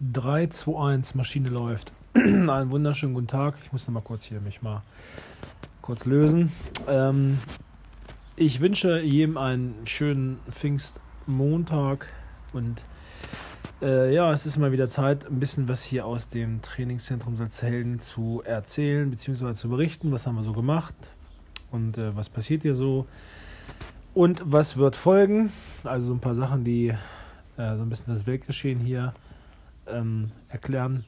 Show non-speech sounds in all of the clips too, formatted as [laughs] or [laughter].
3, 2, 1, Maschine läuft. [clears throat] Einen wunderschönen guten Tag. Ich muss noch mal kurz hier mich mal kurz lösen. Ähm, ich wünsche jedem einen schönen Pfingstmontag und äh, ja, es ist mal wieder Zeit, ein bisschen was hier aus dem Trainingszentrum Salzhelden zu erzählen bzw. zu berichten. Was haben wir so gemacht und äh, was passiert hier so und was wird folgen. Also so ein paar Sachen, die äh, so ein bisschen das Weltgeschehen hier ähm, erklären.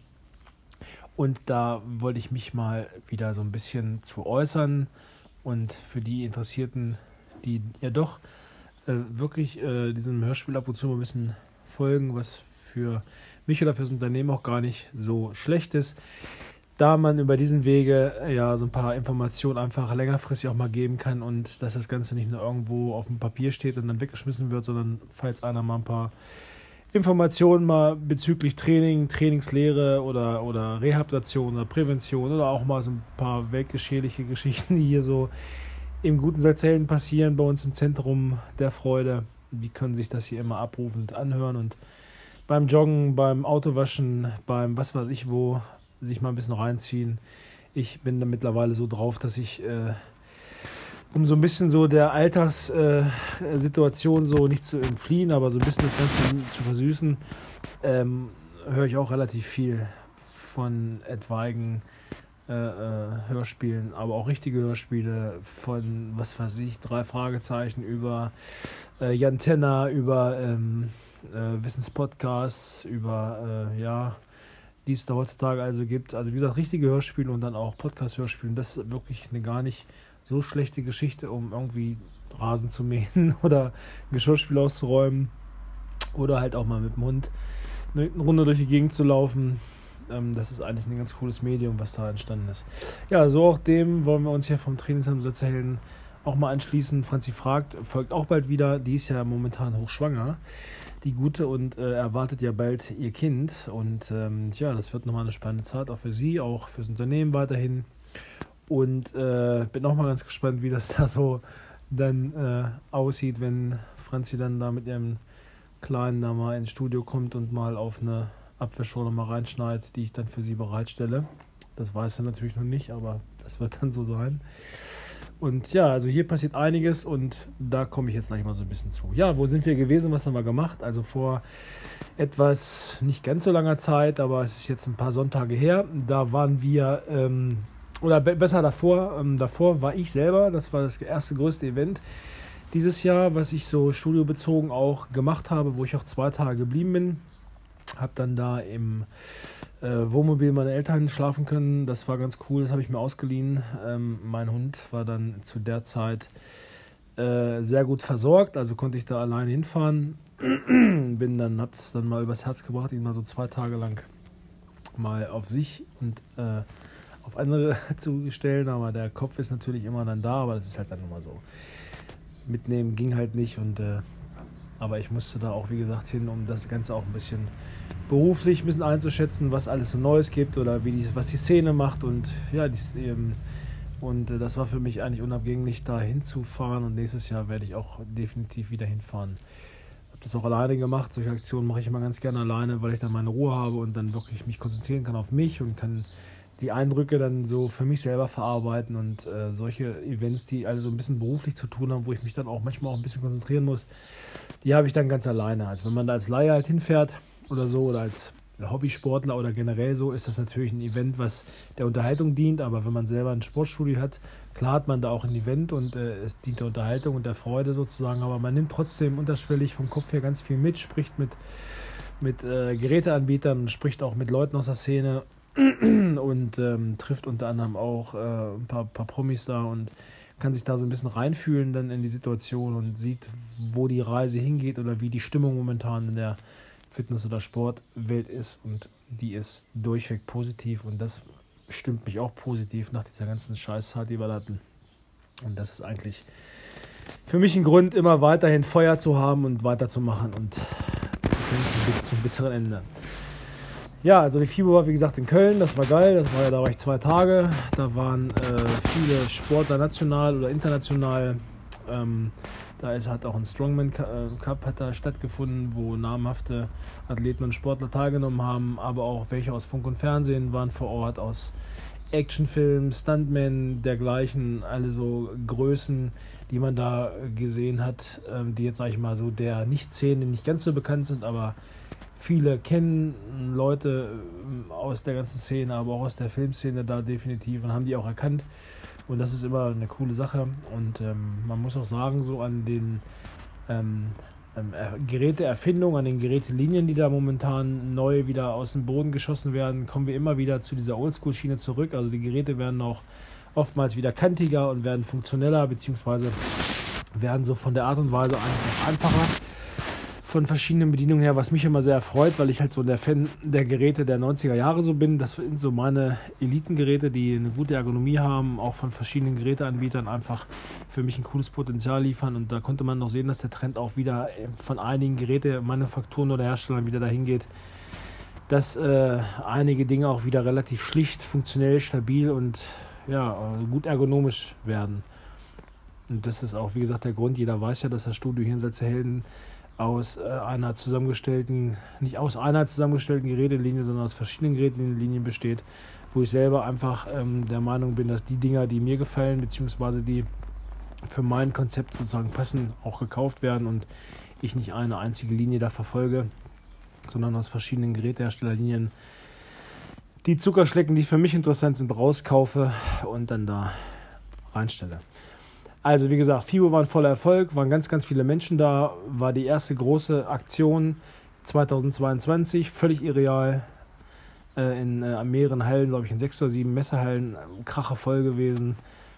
Und da wollte ich mich mal wieder so ein bisschen zu äußern. Und für die Interessierten, die ja doch äh, wirklich äh, diesem Hörspiel ab und zu mal ein bisschen folgen, was für mich oder fürs Unternehmen auch gar nicht so schlecht ist, da man über diesen Wege äh, ja so ein paar Informationen einfach längerfristig auch mal geben kann und dass das Ganze nicht nur irgendwo auf dem Papier steht und dann weggeschmissen wird, sondern falls einer mal ein paar Informationen mal bezüglich Training, Trainingslehre oder, oder Rehabilitation oder Prävention oder auch mal so ein paar weltgeschehliche Geschichten, die hier so im guten Salzhelden passieren bei uns im Zentrum der Freude. Die können sich das hier immer abrufend anhören und beim Joggen, beim Autowaschen, beim was weiß ich wo, sich mal ein bisschen reinziehen. Ich bin da mittlerweile so drauf, dass ich äh, um so ein bisschen so der Alltagssituation so nicht zu entfliehen, aber so ein bisschen das Ganze zu versüßen, ähm, höre ich auch relativ viel von etwaigen äh, äh, Hörspielen, aber auch richtige Hörspiele von, was weiß ich, drei Fragezeichen über äh, Jan Tenner, über ähm, äh, Wissenspodcasts, über, äh, ja, die es da heutzutage also gibt. Also wie gesagt, richtige Hörspiele und dann auch Podcast-Hörspiele. Das ist wirklich eine gar nicht so schlechte Geschichte, um irgendwie Rasen zu mähen [laughs] oder Geschirrspiel auszuräumen oder halt auch mal mit dem Hund eine Runde durch die Gegend zu laufen. Ähm, das ist eigentlich ein ganz cooles Medium, was da entstanden ist. Ja, so auch dem wollen wir uns hier vom Trainingsheim erzählen auch mal anschließen. Franzi fragt, folgt auch bald wieder. Die ist ja momentan hochschwanger, die Gute, und äh, erwartet ja bald ihr Kind. Und ähm, ja, das wird nochmal eine spannende Zeit, auch für sie, auch fürs Unternehmen weiterhin. Und äh, bin auch mal ganz gespannt, wie das da so dann äh, aussieht, wenn Franzi dann da mit ihrem Kleinen da mal ins Studio kommt und mal auf eine Abwehrschule mal reinschneidet, die ich dann für sie bereitstelle. Das weiß er natürlich noch nicht, aber das wird dann so sein. Und ja, also hier passiert einiges und da komme ich jetzt gleich mal so ein bisschen zu. Ja, wo sind wir gewesen? Was haben wir gemacht? Also vor etwas nicht ganz so langer Zeit, aber es ist jetzt ein paar Sonntage her. Da waren wir ähm, oder be besser davor, ähm, davor war ich selber, das war das erste größte Event dieses Jahr, was ich so studiobezogen auch gemacht habe, wo ich auch zwei Tage geblieben bin. Habe dann da im äh, Wohnmobil meiner Eltern schlafen können. Das war ganz cool, das habe ich mir ausgeliehen. Ähm, mein Hund war dann zu der Zeit äh, sehr gut versorgt, also konnte ich da alleine hinfahren. [clears throat] Bin dann, habe es dann mal übers Herz gebracht, ihn mal so zwei Tage lang mal auf sich und äh, auf andere [laughs] zu stellen, aber der Kopf ist natürlich immer dann da, aber das ist halt dann immer so. Mitnehmen ging halt nicht und äh, aber ich musste da auch wie gesagt hin, um das Ganze auch ein bisschen beruflich ein bisschen einzuschätzen, was alles so Neues gibt oder wie die, was die Szene macht und ja, die, ähm, und äh, das war für mich eigentlich unabgängig, da hinzufahren und nächstes Jahr werde ich auch definitiv wieder hinfahren. Habe das auch alleine gemacht. Solche Aktionen mache ich immer ganz gerne alleine, weil ich dann meine Ruhe habe und dann wirklich mich konzentrieren kann auf mich und kann die Eindrücke dann so für mich selber verarbeiten und äh, solche Events, die also so ein bisschen beruflich zu tun haben, wo ich mich dann auch manchmal auch ein bisschen konzentrieren muss, die habe ich dann ganz alleine. Also wenn man da als Laie halt hinfährt oder so oder als Hobbysportler oder generell so, ist das natürlich ein Event, was der Unterhaltung dient, aber wenn man selber ein Sportstudio hat, klar hat man da auch ein Event und äh, es dient der Unterhaltung und der Freude sozusagen, aber man nimmt trotzdem unterschwellig vom Kopf her ganz viel mit, spricht mit, mit äh, Geräteanbietern, spricht auch mit Leuten aus der Szene [clears throat] und ähm, trifft unter anderem auch äh, ein paar, paar Promis da und kann sich da so ein bisschen reinfühlen dann in die Situation und sieht, wo die Reise hingeht oder wie die Stimmung momentan in der Fitness- oder Sportwelt ist und die ist durchweg positiv und das stimmt mich auch positiv nach dieser ganzen Scheißzeit, die wir hatten. Und das ist eigentlich für mich ein Grund, immer weiterhin Feuer zu haben und weiterzumachen und zu kämpfen bis zum bitteren Ende. Ja, also die FIBO war wie gesagt in Köln, das war geil, das war ja, da war ich zwei Tage. Da waren äh, viele Sportler national oder international. Ähm, Da ist, hat auch ein Strongman äh, Cup hat da stattgefunden, wo namhafte Athleten und Sportler teilgenommen haben, aber auch welche aus Funk und Fernsehen waren vor Ort, aus Actionfilmen, Stuntmen, dergleichen, alle so Größen, die man da gesehen hat, ähm, die jetzt, sage ich mal, so der Nicht-Szene nicht ganz so bekannt sind, aber viele kennen Leute ähm, aus der ganzen Szene, aber auch aus der Filmszene da definitiv und haben die auch erkannt. Und das ist immer eine coole Sache. Und ähm, man muss auch sagen, so an den ähm, ähm, Geräteerfindungen, an den Gerätelinien, die da momentan neu wieder aus dem Boden geschossen werden, kommen wir immer wieder zu dieser Oldschool-Schiene zurück. Also die Geräte werden auch oftmals wieder kantiger und werden funktioneller, beziehungsweise werden so von der Art und Weise einfach einfacher von verschiedenen Bedienungen her, was mich immer sehr erfreut, weil ich halt so der Fan der Geräte der 90er Jahre so bin. Das sind so meine Elitengeräte, die eine gute Ergonomie haben, auch von verschiedenen Geräteanbietern einfach für mich ein cooles Potenzial liefern. Und da konnte man noch sehen, dass der Trend auch wieder von einigen Gerätemanufakturen oder Herstellern wieder dahin geht, dass äh, einige Dinge auch wieder relativ schlicht, funktionell, stabil und ja, gut ergonomisch werden. Und das ist auch, wie gesagt, der Grund. Jeder weiß ja, dass das Studio hier in Helden aus äh, einer zusammengestellten, nicht aus einer zusammengestellten Gerätelinie, sondern aus verschiedenen Gerätelinien besteht, wo ich selber einfach ähm, der Meinung bin, dass die Dinger, die mir gefallen, beziehungsweise die für mein Konzept sozusagen passen, auch gekauft werden und ich nicht eine einzige Linie da verfolge, sondern aus verschiedenen Geräteherstellerlinien die Zuckerschlecken, die für mich interessant sind, rauskaufe und dann da reinstelle. Also wie gesagt, FIBO war ein voller Erfolg, waren ganz, ganz viele Menschen da, war die erste große Aktion 2022, völlig irreal. Äh, in äh, mehreren Hallen, glaube ich, in sechs oder sieben Messehallen, krache voll gewesen,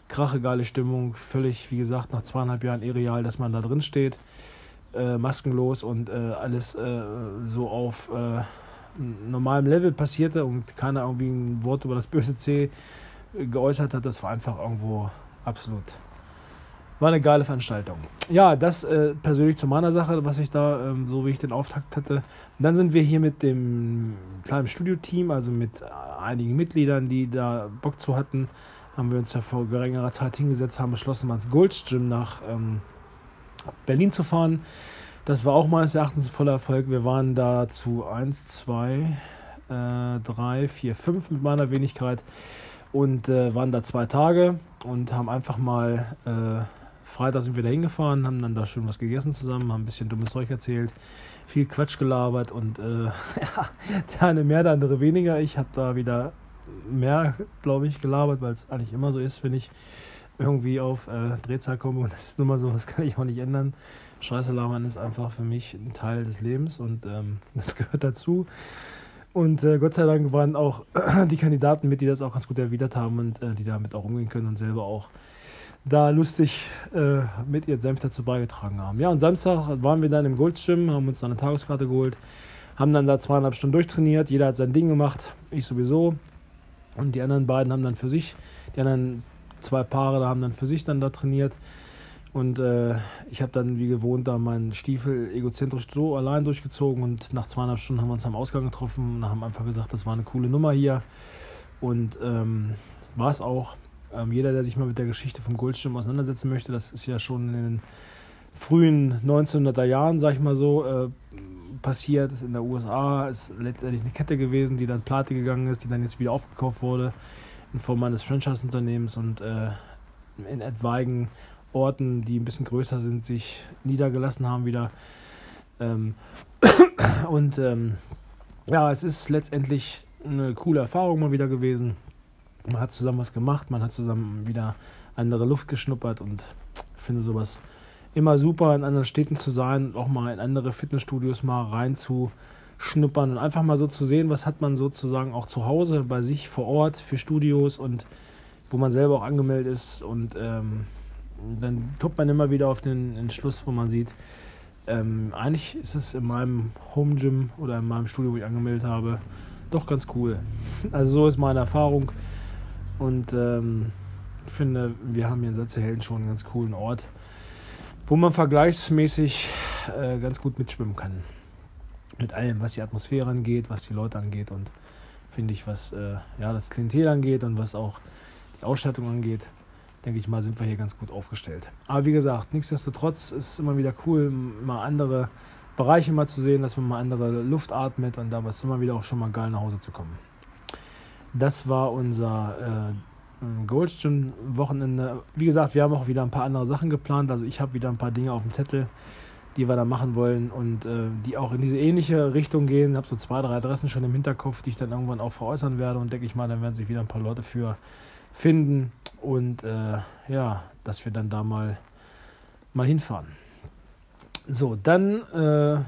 krache geile Stimmung, völlig, wie gesagt, nach zweieinhalb Jahren irreal, dass man da drin steht, äh, maskenlos und äh, alles äh, so auf äh, normalem Level passierte und keiner irgendwie ein Wort über das böse C geäußert hat. Das war einfach irgendwo absolut war eine geile Veranstaltung. Ja, das äh, persönlich zu meiner Sache, was ich da, ähm, so wie ich den Auftakt hatte. Und dann sind wir hier mit dem kleinen Studio-Team, also mit einigen Mitgliedern, die da Bock zu hatten, haben wir uns ja vor geringerer Zeit hingesetzt, haben beschlossen, mal ins Gold's nach ähm, Berlin zu fahren. Das war auch meines Erachtens ein voller Erfolg. Wir waren da zu 1, 2, 3, 4, 5 mit meiner Wenigkeit und äh, waren da zwei Tage und haben einfach mal äh, Freitag sind wir da hingefahren, haben dann da schön was gegessen zusammen, haben ein bisschen dummes Zeug erzählt, viel Quatsch gelabert und äh, [laughs] ja, der eine mehr, der andere weniger. Ich habe da wieder mehr, glaube ich, gelabert, weil es eigentlich immer so ist, wenn ich irgendwie auf äh, Drehzahl komme und [laughs] das ist nun mal so, das kann ich auch nicht ändern. Scheiße labern ist einfach für mich ein Teil des Lebens und ähm, [laughs] das gehört dazu. Und äh, Gott sei Dank waren auch [clears throat] die Kandidaten mit, die das auch ganz gut erwidert haben und äh, die damit auch umgehen können und selber auch da lustig äh, mit ihren Senf dazu beigetragen haben. Ja, und Samstag waren wir dann im Goldschirm, haben uns dann eine Tageskarte geholt, haben dann da zweieinhalb Stunden durchtrainiert. Jeder hat sein Ding gemacht, ich sowieso. Und die anderen beiden haben dann für sich, die anderen zwei Paare haben dann für sich dann da trainiert. Und äh, ich habe dann wie gewohnt da meinen Stiefel egozentrisch so allein durchgezogen und nach zweieinhalb Stunden haben wir uns am Ausgang getroffen und haben einfach gesagt, das war eine coole Nummer hier. Und ähm, war es auch. Ähm, jeder, der sich mal mit der Geschichte vom Goldschirm auseinandersetzen möchte, das ist ja schon in den frühen 1900er Jahren, sag ich mal so, äh, passiert. Ist in der USA ist letztendlich eine Kette gewesen, die dann pleite gegangen ist, die dann jetzt wieder aufgekauft wurde in Form eines Franchise-Unternehmens und äh, in etwaigen Orten, die ein bisschen größer sind, sich niedergelassen haben wieder. Ähm, und ähm, ja, es ist letztendlich eine coole Erfahrung mal wieder gewesen man hat zusammen was gemacht, man hat zusammen wieder andere Luft geschnuppert und ich finde sowas immer super, in anderen Städten zu sein, auch mal in andere Fitnessstudios mal reinzuschnuppern und einfach mal so zu sehen, was hat man sozusagen auch zu Hause bei sich vor Ort für Studios und wo man selber auch angemeldet ist und ähm, dann kommt man immer wieder auf den Entschluss, wo man sieht, ähm, eigentlich ist es in meinem Home Gym oder in meinem Studio, wo ich angemeldet habe, doch ganz cool. Also so ist meine Erfahrung. Und ähm, ich finde, wir haben hier in Satzehelden schon einen ganz coolen Ort, wo man vergleichsmäßig äh, ganz gut mitschwimmen kann. Mit allem, was die Atmosphäre angeht, was die Leute angeht und finde ich, was äh, ja, das Klientel angeht und was auch die Ausstattung angeht, denke ich mal, sind wir hier ganz gut aufgestellt. Aber wie gesagt, nichtsdestotrotz ist es immer wieder cool, mal andere Bereiche mal zu sehen, dass man mal andere Luft atmet und da war es immer wieder auch schon mal geil nach Hause zu kommen. Das war unser äh, Goldstone-Wochenende. Wie gesagt, wir haben auch wieder ein paar andere Sachen geplant. Also ich habe wieder ein paar Dinge auf dem Zettel, die wir da machen wollen und äh, die auch in diese ähnliche Richtung gehen. Ich habe so zwei, drei Adressen schon im Hinterkopf, die ich dann irgendwann auch veräußern werde und denke ich mal, dann werden sich wieder ein paar Leute für finden und äh, ja, dass wir dann da mal, mal hinfahren. So, dann, äh,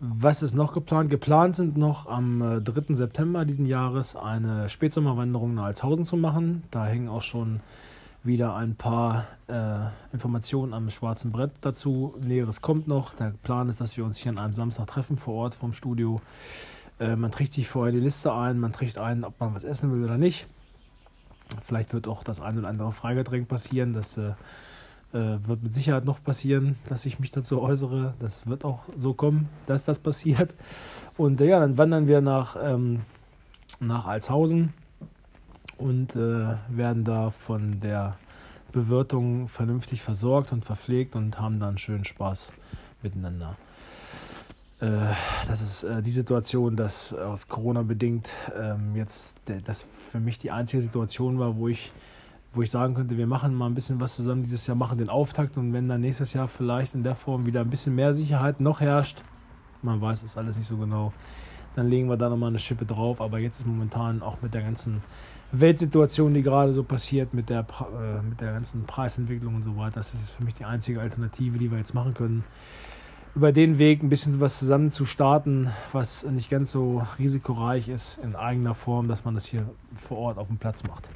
was ist noch geplant? Geplant sind noch am äh, 3. September diesen Jahres eine Spätsommerwanderung nach Alshausen zu machen. Da hängen auch schon wieder ein paar äh, Informationen am schwarzen Brett dazu. Näheres kommt noch. Der Plan ist, dass wir uns hier an einem Samstag treffen vor Ort vom Studio. Äh, man trägt sich vorher die Liste ein, man trägt ein, ob man was essen will oder nicht. Vielleicht wird auch das ein oder andere Freigetränk passieren. Das äh, äh, wird mit Sicherheit noch passieren, dass ich mich dazu äußere. Das wird auch so kommen, dass das passiert. Und äh, ja, dann wandern wir nach, ähm, nach Alshausen und äh, werden da von der Bewirtung vernünftig versorgt und verpflegt und haben dann schönen Spaß miteinander. Äh, das ist äh, die Situation, dass aus Corona bedingt ähm, jetzt das für mich die einzige Situation war, wo ich, wo ich sagen könnte, wir machen mal ein bisschen was zusammen dieses Jahr, machen den Auftakt und wenn dann nächstes Jahr vielleicht in der Form wieder ein bisschen mehr Sicherheit noch herrscht, man weiß es alles nicht so genau, dann legen wir da nochmal eine Schippe drauf. Aber jetzt ist momentan auch mit der ganzen Weltsituation, die gerade so passiert, mit der, äh, mit der ganzen Preisentwicklung und so weiter, das ist für mich die einzige Alternative, die wir jetzt machen können über den Weg ein bisschen was zusammen zu starten, was nicht ganz so risikoreich ist in eigener Form, dass man das hier vor Ort auf dem Platz macht.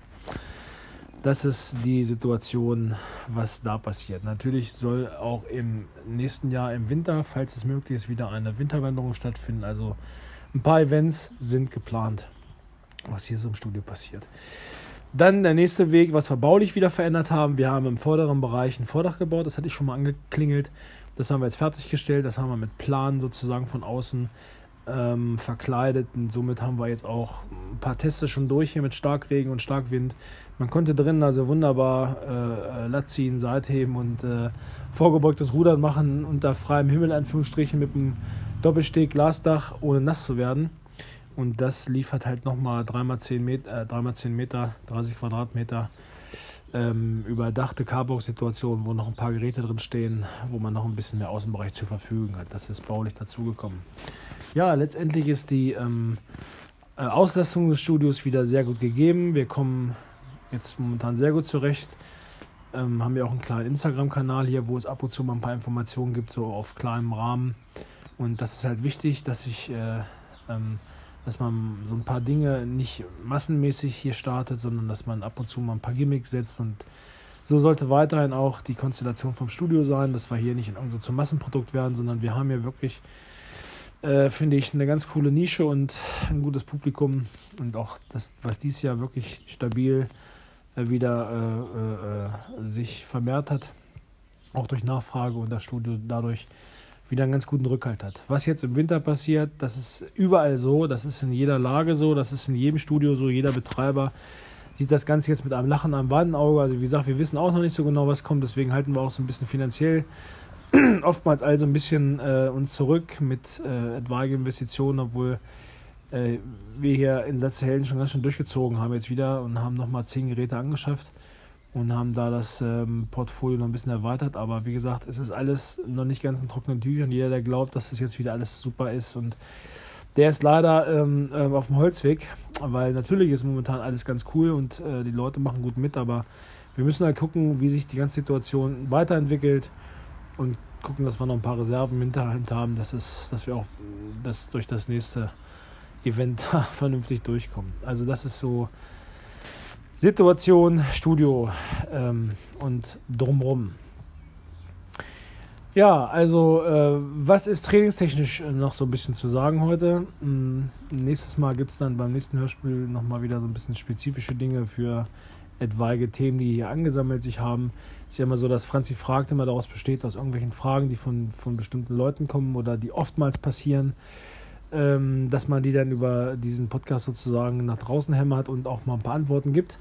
Das ist die Situation, was da passiert. Natürlich soll auch im nächsten Jahr im Winter, falls es möglich ist, wieder eine Winterwanderung stattfinden. Also ein paar Events sind geplant, was hier so im Studio passiert. Dann der nächste Weg, was wir baulich wieder verändert haben. Wir haben im vorderen Bereich ein Vordach gebaut, das hatte ich schon mal angeklingelt. Das haben wir jetzt fertiggestellt, das haben wir mit Plan sozusagen von außen ähm, verkleidet und somit haben wir jetzt auch ein paar Teste schon durch hier mit Starkregen und Starkwind. Man konnte drinnen also wunderbar äh, Latt ziehen, Seitheben und äh, vorgebeugtes Rudern machen unter freiem Himmel, Anführungsstrichen, mit einem Doppelsteg Glasdach, ohne nass zu werden. Und das liefert halt nochmal 3x10 Meter, äh, 3x10 Meter, 30 Quadratmeter ähm, überdachte Carbox-Situation, wo noch ein paar Geräte drin stehen, wo man noch ein bisschen mehr Außenbereich zur Verfügung hat. Das ist baulich dazugekommen. Ja, letztendlich ist die ähm, äh, Auslastung des Studios wieder sehr gut gegeben. Wir kommen jetzt momentan sehr gut zurecht. Ähm, haben wir auch einen kleinen Instagram-Kanal hier, wo es ab und zu mal ein paar Informationen gibt, so auf kleinem Rahmen. Und das ist halt wichtig, dass ich äh, ähm, dass man so ein paar Dinge nicht massenmäßig hier startet, sondern dass man ab und zu mal ein paar Gimmicks setzt und so sollte weiterhin auch die Konstellation vom Studio sein, dass wir hier nicht irgendwo zum Massenprodukt werden, sondern wir haben hier wirklich, äh, finde ich, eine ganz coole Nische und ein gutes Publikum und auch das, was dieses Jahr wirklich stabil äh, wieder äh, äh, äh sich vermehrt hat, auch durch Nachfrage und das Studio dadurch wieder einen ganz guten Rückhalt hat. Was jetzt im Winter passiert, das ist überall so, das ist in jeder Lage so, das ist in jedem Studio so, jeder Betreiber sieht das Ganze jetzt mit einem Lachen am Wadenauge. Also wie gesagt, wir wissen auch noch nicht so genau, was kommt, deswegen halten wir auch so ein bisschen finanziell [clears throat] oftmals also ein bisschen äh, uns zurück mit äh, etwaigen Investitionen, obwohl äh, wir hier in Satzhelden schon ganz schön durchgezogen haben jetzt wieder und haben nochmal zehn Geräte angeschafft und haben da das ähm, Portfolio noch ein bisschen erweitert. Aber wie gesagt, es ist alles noch nicht ganz in trockenen Tüchern. Jeder, der glaubt, dass das jetzt wieder alles super ist und der ist leider ähm, äh, auf dem Holzweg, weil natürlich ist momentan alles ganz cool und äh, die Leute machen gut mit, aber wir müssen halt gucken, wie sich die ganze Situation weiterentwickelt und gucken, dass wir noch ein paar Reserven im Hinterhand haben, dass, es, dass wir auch das durch das nächste Event [laughs] vernünftig durchkommen. Also das ist so Situation, Studio ähm, und drumrum. Ja, also äh, was ist trainingstechnisch noch so ein bisschen zu sagen heute? Ähm, nächstes Mal gibt es dann beim nächsten Hörspiel nochmal wieder so ein bisschen spezifische Dinge für etwaige Themen, die hier angesammelt sich haben. Es ist ja immer so, dass Franzi fragt immer daraus besteht, aus irgendwelchen Fragen, die von, von bestimmten Leuten kommen oder die oftmals passieren ähm, dass man die dann über diesen Podcast sozusagen nach draußen hämmert und auch mal ein paar Antworten gibt.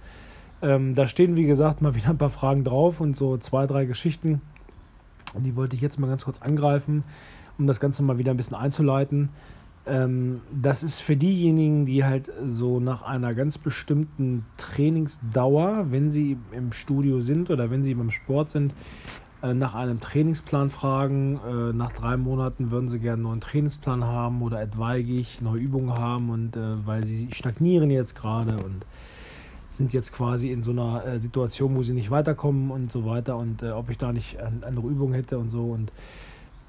Ähm, da stehen, wie gesagt, mal wieder ein paar Fragen drauf und so zwei, drei Geschichten. Die wollte ich jetzt mal ganz kurz angreifen, um das Ganze mal wieder ein bisschen einzuleiten. Ähm, das ist für diejenigen, die halt so nach einer ganz bestimmten Trainingsdauer, wenn sie im Studio sind oder wenn sie beim Sport sind, äh, nach einem Trainingsplan fragen. Äh, nach drei Monaten würden sie gerne einen neuen Trainingsplan haben oder etwaig neue Übungen haben und äh, weil sie stagnieren jetzt gerade und sind jetzt quasi in so einer Situation, wo sie nicht weiterkommen und so weiter und ob ich da nicht andere Übungen hätte und so und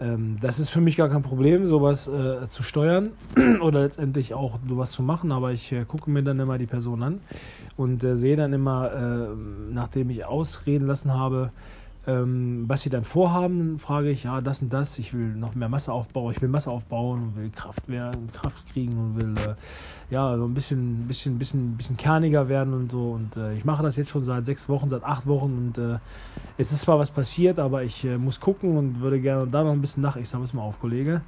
ähm, das ist für mich gar kein Problem, sowas äh, zu steuern [clears throat] oder letztendlich auch sowas zu machen, aber ich äh, gucke mir dann immer die Person an und äh, sehe dann immer, äh, nachdem ich ausreden lassen habe, ähm, was sie dann vorhaben, frage ich, ja, das und das, ich will noch mehr Masse aufbauen, ich will Masse aufbauen und will Kraft werden, Kraft kriegen und will äh, ja so ein bisschen, bisschen, bisschen, bisschen kerniger werden und so. Und äh, ich mache das jetzt schon seit sechs Wochen, seit acht Wochen und äh, es ist zwar was passiert, aber ich äh, muss gucken und würde gerne da noch ein bisschen nach. Ich sage es mal auf, Kollege.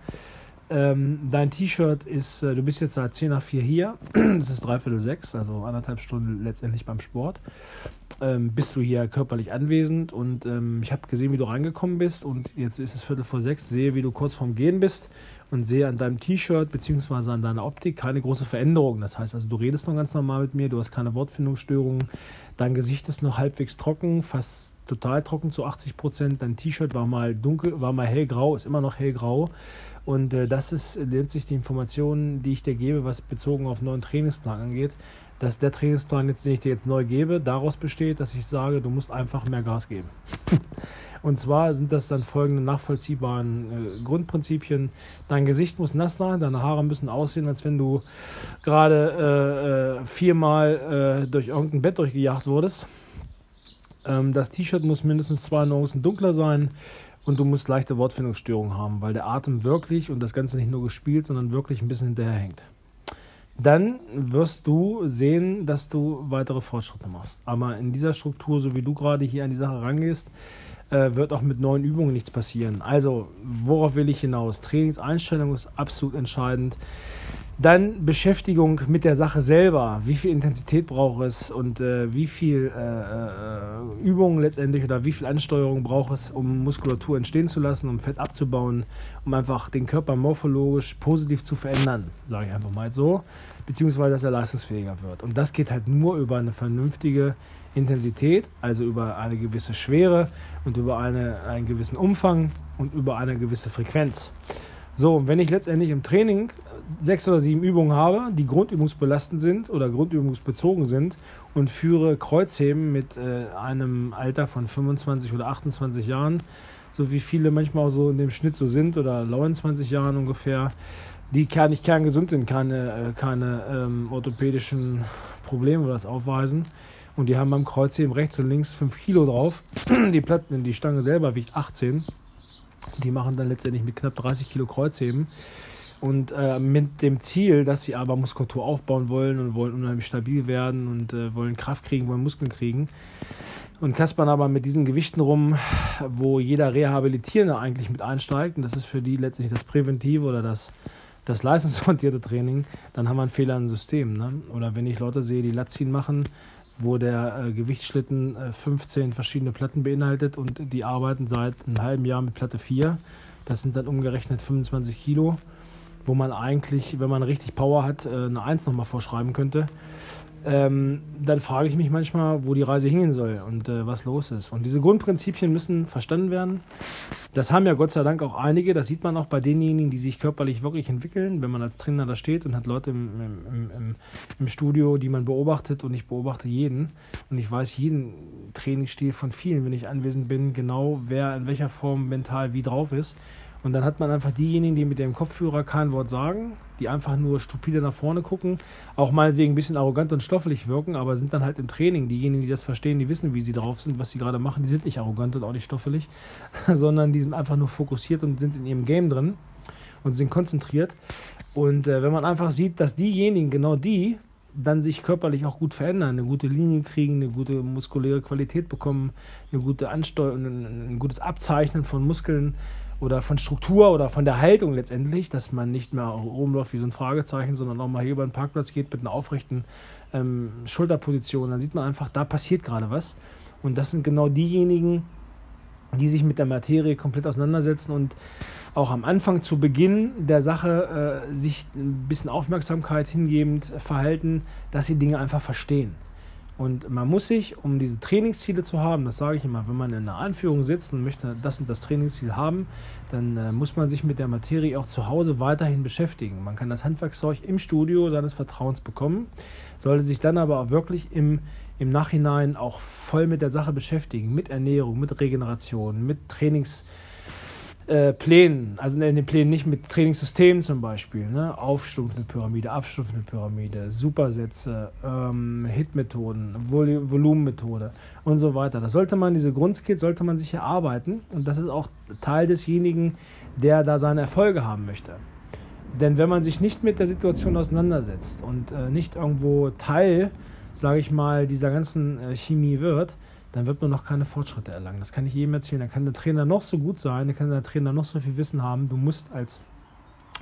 Ähm, dein T-Shirt ist, äh, du bist jetzt seit 10 nach 4 hier. [clears throat] das ist dreiviertel sechs, also anderthalb Stunden letztendlich beim Sport. Ähm, bist du hier körperlich anwesend und ähm, ich habe gesehen, wie du reingekommen bist und jetzt ist es Viertel vor sechs, sehe, wie du kurz vorm Gehen bist und sehe an deinem T-Shirt bzw. an deiner Optik keine große Veränderung. Das heißt also, du redest noch ganz normal mit mir, du hast keine Wortfindungsstörungen, dein Gesicht ist noch halbwegs trocken, fast total trocken zu 80 Prozent. Dein T-Shirt war mal dunkel, war mal hellgrau, ist immer noch hellgrau. Und äh, das ist letztlich die Information, die ich dir gebe, was bezogen auf neuen Trainingsplan angeht, dass der Trainingsplan, jetzt, den ich dir jetzt neu gebe, daraus besteht, dass ich sage, du musst einfach mehr Gas geben. [laughs] Und zwar sind das dann folgende nachvollziehbaren äh, Grundprinzipien. Dein Gesicht muss nass sein, deine Haare müssen aussehen, als wenn du gerade äh, äh, viermal äh, durch irgendein Bett durchgejagt wurdest. Ähm, das T-Shirt muss mindestens zwei Nuancen dunkler sein und du musst leichte Wortfindungsstörungen haben, weil der Atem wirklich und das Ganze nicht nur gespielt, sondern wirklich ein bisschen hinterherhängt. Dann wirst du sehen, dass du weitere Fortschritte machst. Aber in dieser Struktur, so wie du gerade hier an die Sache rangehst, äh, wird auch mit neuen Übungen nichts passieren. Also, worauf will ich hinaus? Trainingseinstellung ist absolut entscheidend. Dann Beschäftigung mit der Sache selber. Wie viel Intensität braucht es und äh, wie viel äh, äh, Übung letztendlich oder wie viel Ansteuerung braucht es, um Muskulatur entstehen zu lassen, um Fett abzubauen, um einfach den Körper morphologisch positiv zu verändern, sage ich einfach mal so, beziehungsweise dass er leistungsfähiger wird. Und das geht halt nur über eine vernünftige Intensität, also über eine gewisse Schwere und über eine, einen gewissen Umfang und über eine gewisse Frequenz. So, wenn ich letztendlich im Training sechs oder sieben Übungen habe, die grundübungsbelastend sind oder grundübungsbezogen sind und führe Kreuzheben mit äh, einem Alter von 25 oder 28 Jahren, so wie viele manchmal so in dem Schnitt so sind oder 29 Jahren ungefähr, die gar nicht kerngesund sind, keine, äh, keine ähm, orthopädischen Probleme oder das aufweisen. Und die haben beim Kreuzheben rechts und links 5 Kilo drauf. [clears throat] Die Platten, die Stange selber wiegt 18. Die machen dann letztendlich mit knapp 30 Kilo Kreuzheben. Und äh, mit dem Ziel, dass sie aber Muskulatur aufbauen wollen und wollen unheimlich stabil werden und äh, wollen Kraft kriegen, wollen Muskeln kriegen. Und kaspern aber mit diesen Gewichten rum, wo jeder Rehabilitierende eigentlich mit einsteigt. Und das ist für die letztlich das Präventive oder das, das leistungsorientierte Training. Dann haben wir einen Fehler im System. Ne? Oder wenn ich Leute sehe, die Latziehen machen, wo der äh, Gewichtsschlitten äh, 15 verschiedene Platten beinhaltet und die arbeiten seit einem halben Jahr mit Platte 4. Das sind dann umgerechnet 25 Kilo wo man eigentlich, wenn man richtig Power hat, äh, eine Eins nochmal vorschreiben könnte. Ähm, dann frage ich mich manchmal, wo die Reise hingehen soll und äh, was los ist. Und diese Grundprinzipien müssen verstanden werden. Das haben ja Gott sei Dank auch einige. Das sieht man auch bei denjenigen, die sich körperlich wirklich entwickeln. Wenn man als Trainer da steht und hat Leute im, im, im, im Studio, die man beobachtet und ich beobachte jeden. Und ich weiß jeden Trainingsstil von vielen, wenn ich anwesend bin, genau wer in welcher Form mental wie drauf ist. Und dann hat man einfach diejenigen, die mit dem Kopfhörer kein Wort sagen, die einfach nur stupide nach vorne gucken, auch meinetwegen ein bisschen arrogant und stoffelig wirken, aber sind dann halt im Training. Diejenigen, die das verstehen, die wissen, wie sie drauf sind, was sie gerade machen, die sind nicht arrogant und auch nicht stoffelig, [laughs] sondern die sind einfach nur fokussiert und sind in ihrem Game drin und sind konzentriert. Und äh, wenn man einfach sieht, dass diejenigen, genau die, dann sich körperlich auch gut verändern, eine gute Linie kriegen, eine gute muskuläre Qualität bekommen, eine gute Ansteuerung, ein, ein gutes Abzeichnen von Muskeln, oder von Struktur oder von der Haltung letztendlich, dass man nicht mehr rumläuft wie so ein Fragezeichen, sondern auch mal hier über den Parkplatz geht mit einer aufrechten ähm, Schulterposition. Dann sieht man einfach, da passiert gerade was. Und das sind genau diejenigen, die sich mit der Materie komplett auseinandersetzen und auch am Anfang zu Beginn der Sache äh, sich ein bisschen Aufmerksamkeit hingebend verhalten, dass sie Dinge einfach verstehen. Und man muss sich, um diese Trainingsziele zu haben, das sage ich immer, wenn man in einer Anführung sitzt und möchte das und das Trainingsziel haben, dann äh, muss man sich mit der Materie auch zu Hause weiterhin beschäftigen. Man kann das Handwerkszeug im Studio seines Vertrauens bekommen, sollte sich dann aber auch wirklich im, im Nachhinein auch voll mit der Sache beschäftigen, mit Ernährung, mit Regeneration, mit Trainings äh, Plänen, also in den Plänen nicht mit Trainingssystemen zum Beispiel, ne? aufstumpfende Pyramide, abstumpfende Pyramide, Supersätze, ähm, Hitmethoden, Vol Volumenmethode und so weiter. Das sollte man, diese Grundskills sollte man sich erarbeiten und das ist auch Teil desjenigen, der da seine Erfolge haben möchte. Denn wenn man sich nicht mit der Situation auseinandersetzt und äh, nicht irgendwo Teil, sage ich mal, dieser ganzen äh, Chemie wird, dann wird man noch keine Fortschritte erlangen. Das kann ich jedem erzählen. Dann kann der Trainer noch so gut sein, dann kann der Trainer noch so viel Wissen haben. Du musst als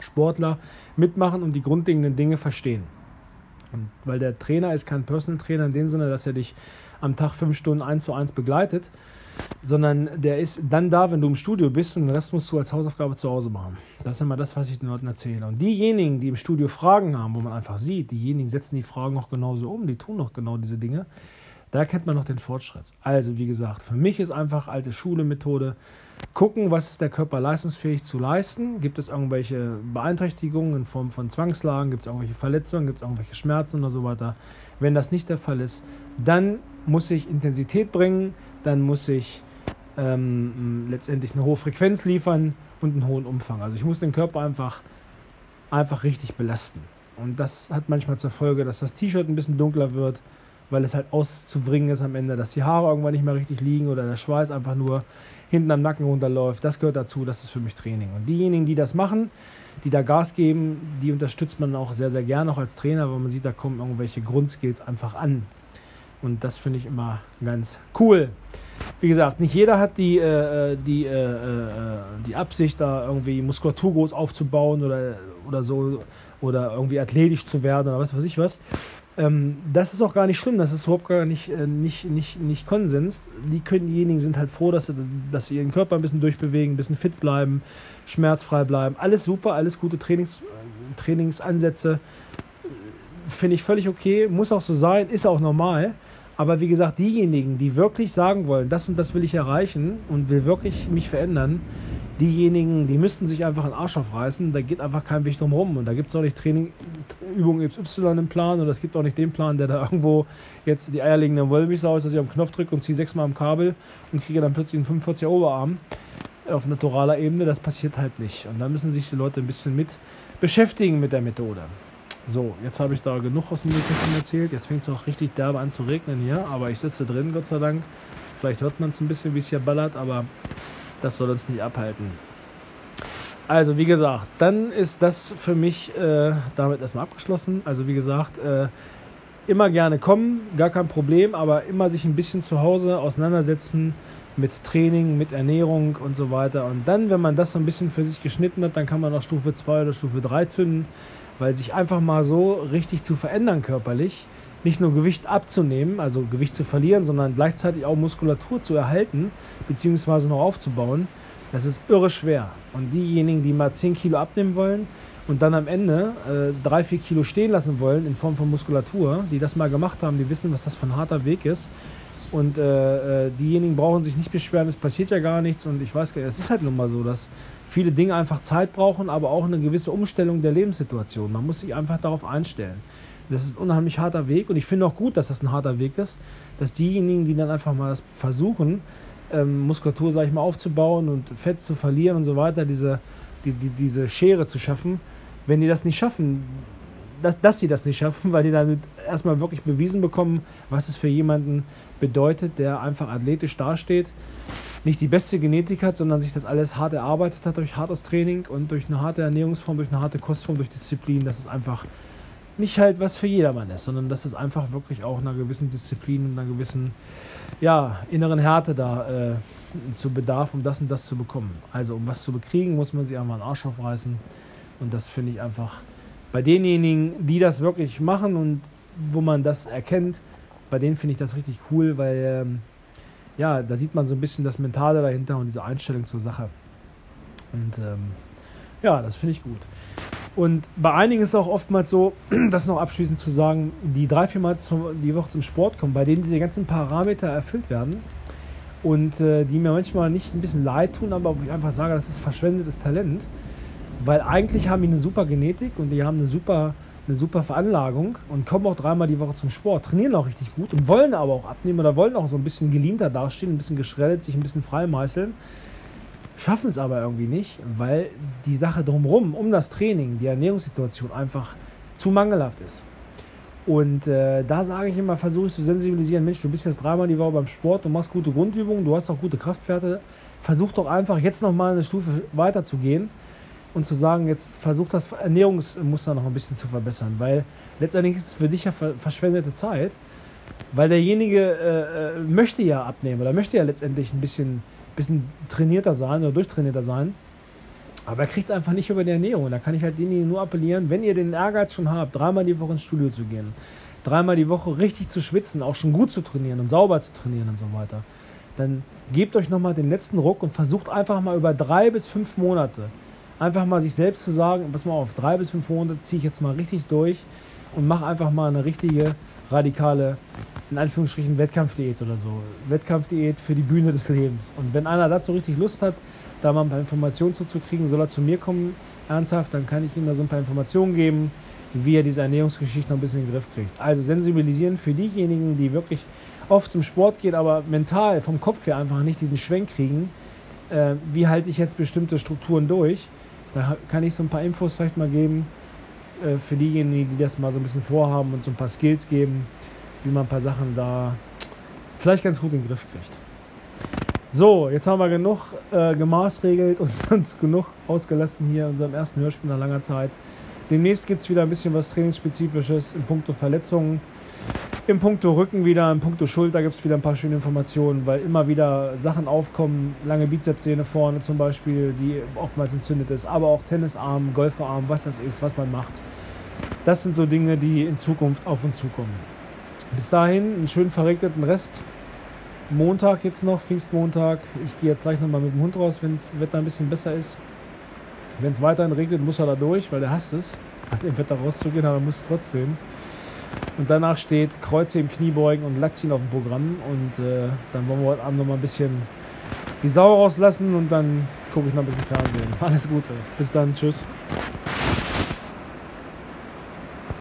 Sportler mitmachen und die grundlegenden Dinge verstehen. Und weil der Trainer ist kein Personal Trainer in dem Sinne, dass er dich am Tag fünf Stunden eins zu eins begleitet, sondern der ist dann da, wenn du im Studio bist und den Rest musst du als Hausaufgabe zu Hause machen. Das ist immer das, was ich den Leuten erzähle. Und diejenigen, die im Studio Fragen haben, wo man einfach sieht, diejenigen setzen die Fragen auch genauso um, die tun auch genau diese Dinge, da erkennt man noch den Fortschritt. Also, wie gesagt, für mich ist einfach alte Schule-Methode. Gucken, was ist der Körper leistungsfähig zu leisten? Gibt es irgendwelche Beeinträchtigungen in Form von Zwangslagen? Gibt es irgendwelche Verletzungen? Gibt es irgendwelche Schmerzen oder so weiter? Wenn das nicht der Fall ist, dann muss ich Intensität bringen, dann muss ich ähm, letztendlich eine hohe Frequenz liefern und einen hohen Umfang. Also ich muss den Körper einfach, einfach richtig belasten. Und das hat manchmal zur Folge, dass das T-Shirt ein bisschen dunkler wird, weil es halt auszubringen ist am Ende, dass die Haare irgendwann nicht mehr richtig liegen oder der Schweiß einfach nur hinten am Nacken runterläuft. Das gehört dazu, das ist für mich Training. Und diejenigen, die das machen, die da Gas geben, die unterstützt man auch sehr, sehr gerne auch als Trainer, weil man sieht, da kommen irgendwelche Grundskills einfach an. Und das finde ich immer ganz cool. Wie gesagt, nicht jeder hat die, äh, die, äh, äh, die Absicht, da irgendwie Muskulatur groß aufzubauen oder, oder so oder irgendwie athletisch zu werden oder was weiß ich was. Ähm, das ist auch gar nicht schlimm, das ist überhaupt gar nicht, äh, nicht, nicht, nicht Konsens. Die können, diejenigen sind halt froh, dass sie, dass sie ihren Körper ein bisschen durchbewegen, ein bisschen fit bleiben, schmerzfrei bleiben. Alles super, alles gute Trainings, Trainingsansätze. Finde ich völlig okay, muss auch so sein, ist auch normal. Aber wie gesagt, diejenigen, die wirklich sagen wollen, das und das will ich erreichen und will wirklich mich verändern, diejenigen, die müssten sich einfach einen Arsch aufreißen. Da geht einfach kein Weg drum rum. Und da gibt es auch nicht Training, Übung XY im Plan oder es gibt auch nicht den Plan, der da irgendwo jetzt die eierlegende Wollmilchsau ist, dass ich am Knopf drücke und ziehe sechsmal am Kabel und kriege dann plötzlich einen 45er Oberarm auf naturaler Ebene. Das passiert halt nicht. Und da müssen sich die Leute ein bisschen mit beschäftigen mit der Methode. So, jetzt habe ich da genug aus dem Nähkästchen erzählt. Jetzt fängt es auch richtig derbe an zu regnen hier, aber ich sitze drin, Gott sei Dank. Vielleicht hört man es ein bisschen, wie es hier ballert, aber das soll uns nicht abhalten. Also, wie gesagt, dann ist das für mich äh, damit erstmal abgeschlossen. Also, wie gesagt, äh, immer gerne kommen, gar kein Problem, aber immer sich ein bisschen zu Hause auseinandersetzen mit Training, mit Ernährung und so weiter. Und dann, wenn man das so ein bisschen für sich geschnitten hat, dann kann man auch Stufe 2 oder Stufe 3 zünden, weil sich einfach mal so richtig zu verändern körperlich, nicht nur Gewicht abzunehmen, also Gewicht zu verlieren, sondern gleichzeitig auch Muskulatur zu erhalten, beziehungsweise noch aufzubauen, das ist irre schwer. Und diejenigen, die mal 10 Kilo abnehmen wollen und dann am Ende äh, 3, 4 Kilo stehen lassen wollen in Form von Muskulatur, die das mal gemacht haben, die wissen, was das für ein harter Weg ist. Und äh, äh diejenigen brauchen sich nicht beschweren, es passiert ja gar nichts. Und ich weiß gar nicht, es ist halt nun mal so, dass viele Dinge einfach Zeit brauchen, aber auch eine gewisse Umstellung der Lebenssituation. Man muss sich einfach darauf einstellen. Das ist ein unheimlich harter Weg und ich finde auch gut, dass das ein harter Weg ist, dass diejenigen, die dann einfach mal das versuchen, ähm, Muskulatur, sage ich mal, aufzubauen und Fett zu verlieren und so weiter, diese, die, die, diese Schere zu schaffen, wenn die das nicht schaffen, dass, dass sie das nicht schaffen, weil die damit erstmal wirklich bewiesen bekommen, was es für jemanden bedeutet, der einfach athletisch dasteht, nicht die beste Genetik hat, sondern sich das alles hart erarbeitet hat durch hartes Training und durch eine harte Ernährungsform, durch eine harte Kostform, durch Disziplin. Das ist einfach nicht halt was für jedermann ist, sondern dass es einfach wirklich auch einer gewissen Disziplin und einer gewissen ja, inneren Härte da äh, zu Bedarf, um das und das zu bekommen. Also um was zu bekriegen, muss man sich einfach einen Arsch aufreißen. Und das finde ich einfach bei denjenigen, die das wirklich machen und wo man das erkennt, bei denen finde ich das richtig cool, weil ähm, ja, da sieht man so ein bisschen das Mentale dahinter und diese Einstellung zur Sache. Und ähm, ja, das finde ich gut. Und bei einigen ist es auch oftmals so, [clears throat] das noch abschließend zu sagen, die drei, vier Mal die Woche zum Sport kommen, bei denen diese ganzen Parameter erfüllt werden und äh, die mir manchmal nicht ein bisschen leid tun, aber wo ich einfach sage, das ist verschwendetes Talent, weil eigentlich haben die eine super Genetik und die haben eine super, eine super Veranlagung und kommen auch dreimal die Woche zum Sport, trainieren auch richtig gut und wollen aber auch abnehmen oder wollen auch so ein bisschen geleanter dastehen, ein bisschen geschreddet, sich ein bisschen freimeißeln schaffen es aber irgendwie nicht, weil die Sache drumherum, um das Training, die Ernährungssituation einfach zu mangelhaft ist. Und äh, da sage ich immer, versuche ich zu sensibilisieren, Mensch, du bist jetzt dreimal die Woche beim Sport, du machst gute Grundübungen, du hast auch gute Kraftwerte, versuch doch einfach jetzt nochmal eine Stufe weiter zu gehen und zu sagen, jetzt versuch das Ernährungsmuster noch ein bisschen zu verbessern, weil letztendlich ist es für dich ja verschwendete Zeit, weil derjenige äh, äh möchte ja abnehmen oder möchte ja letztendlich ein bisschen bisschen trainierter sein oder durchtrainierter sein. Aber er kriegt es einfach nicht über die Ernährung. Da kann ich halt denjenigen nur appellieren, wenn ihr den Ehrgeiz schon habt, dreimal die Woche ins Studio zu gehen, dreimal die Woche richtig zu schwitzen, auch schon gut zu trainieren und sauber zu trainieren und so weiter, dann gebt euch nochmal den letzten Ruck und versucht einfach mal über drei bis fünf Monate einfach mal sich selbst zu sagen, pass mal auf, drei bis fünf Monate ziehe ich jetzt mal richtig durch und mache einfach mal eine richtige radikale, in Anführungsstrichen, Wettkampfdiät oder so. Wettkampfdiät für die Bühne des Lebens. Und wenn einer dazu richtig Lust hat, da mal ein paar Informationen zu kriegen, soll er zu mir kommen, ernsthaft, dann kann ich ihm da so ein paar Informationen geben, wie er diese Ernährungsgeschichte noch ein bisschen in den Griff kriegt. Also sensibilisieren für diejenigen, die wirklich oft zum Sport gehen, aber mental vom Kopf her einfach nicht diesen Schwenk kriegen, äh, wie halte ich jetzt bestimmte Strukturen durch. Da kann ich so ein paar Infos vielleicht mal geben, äh, für diejenigen, die das mal so ein bisschen vorhaben und so ein paar Skills geben, wie man ein paar Sachen da vielleicht ganz gut in den Griff kriegt. So, jetzt haben wir genug äh, gemaßregelt und [laughs] uns genug ausgelassen hier in unserem ersten Hörspiel nach langer Zeit. Demnächst gibt es wieder ein bisschen was Trainingsspezifisches in puncto Verletzungen. Im Punkto Rücken wieder, im Punkto Schulter gibt es wieder ein paar schöne Informationen, weil immer wieder Sachen aufkommen, lange Bizepssehne vorne zum Beispiel, die oftmals entzündet ist, aber auch Tennisarm, Golferarm, was das ist, was man macht. Das sind so Dinge, die in Zukunft auf uns zukommen. Bis dahin einen schönen verregneten Rest. Montag jetzt noch, Pfingstmontag. Ich gehe jetzt gleich nochmal mit dem Hund raus, wenn das Wetter ein bisschen besser ist. Wenn es weiterhin regnet, muss er da durch, weil er hasst es, [laughs] im Wetter rauszugehen, aber er muss trotzdem. Und danach steht Kreuze im Kniebeugen und Latziehen auf dem Programm. Und äh, dann wollen wir heute Abend noch mal ein bisschen die Sau rauslassen und dann gucke ich noch ein bisschen Fernsehen. [laughs] Alles Gute. Bis dann. Tschüss.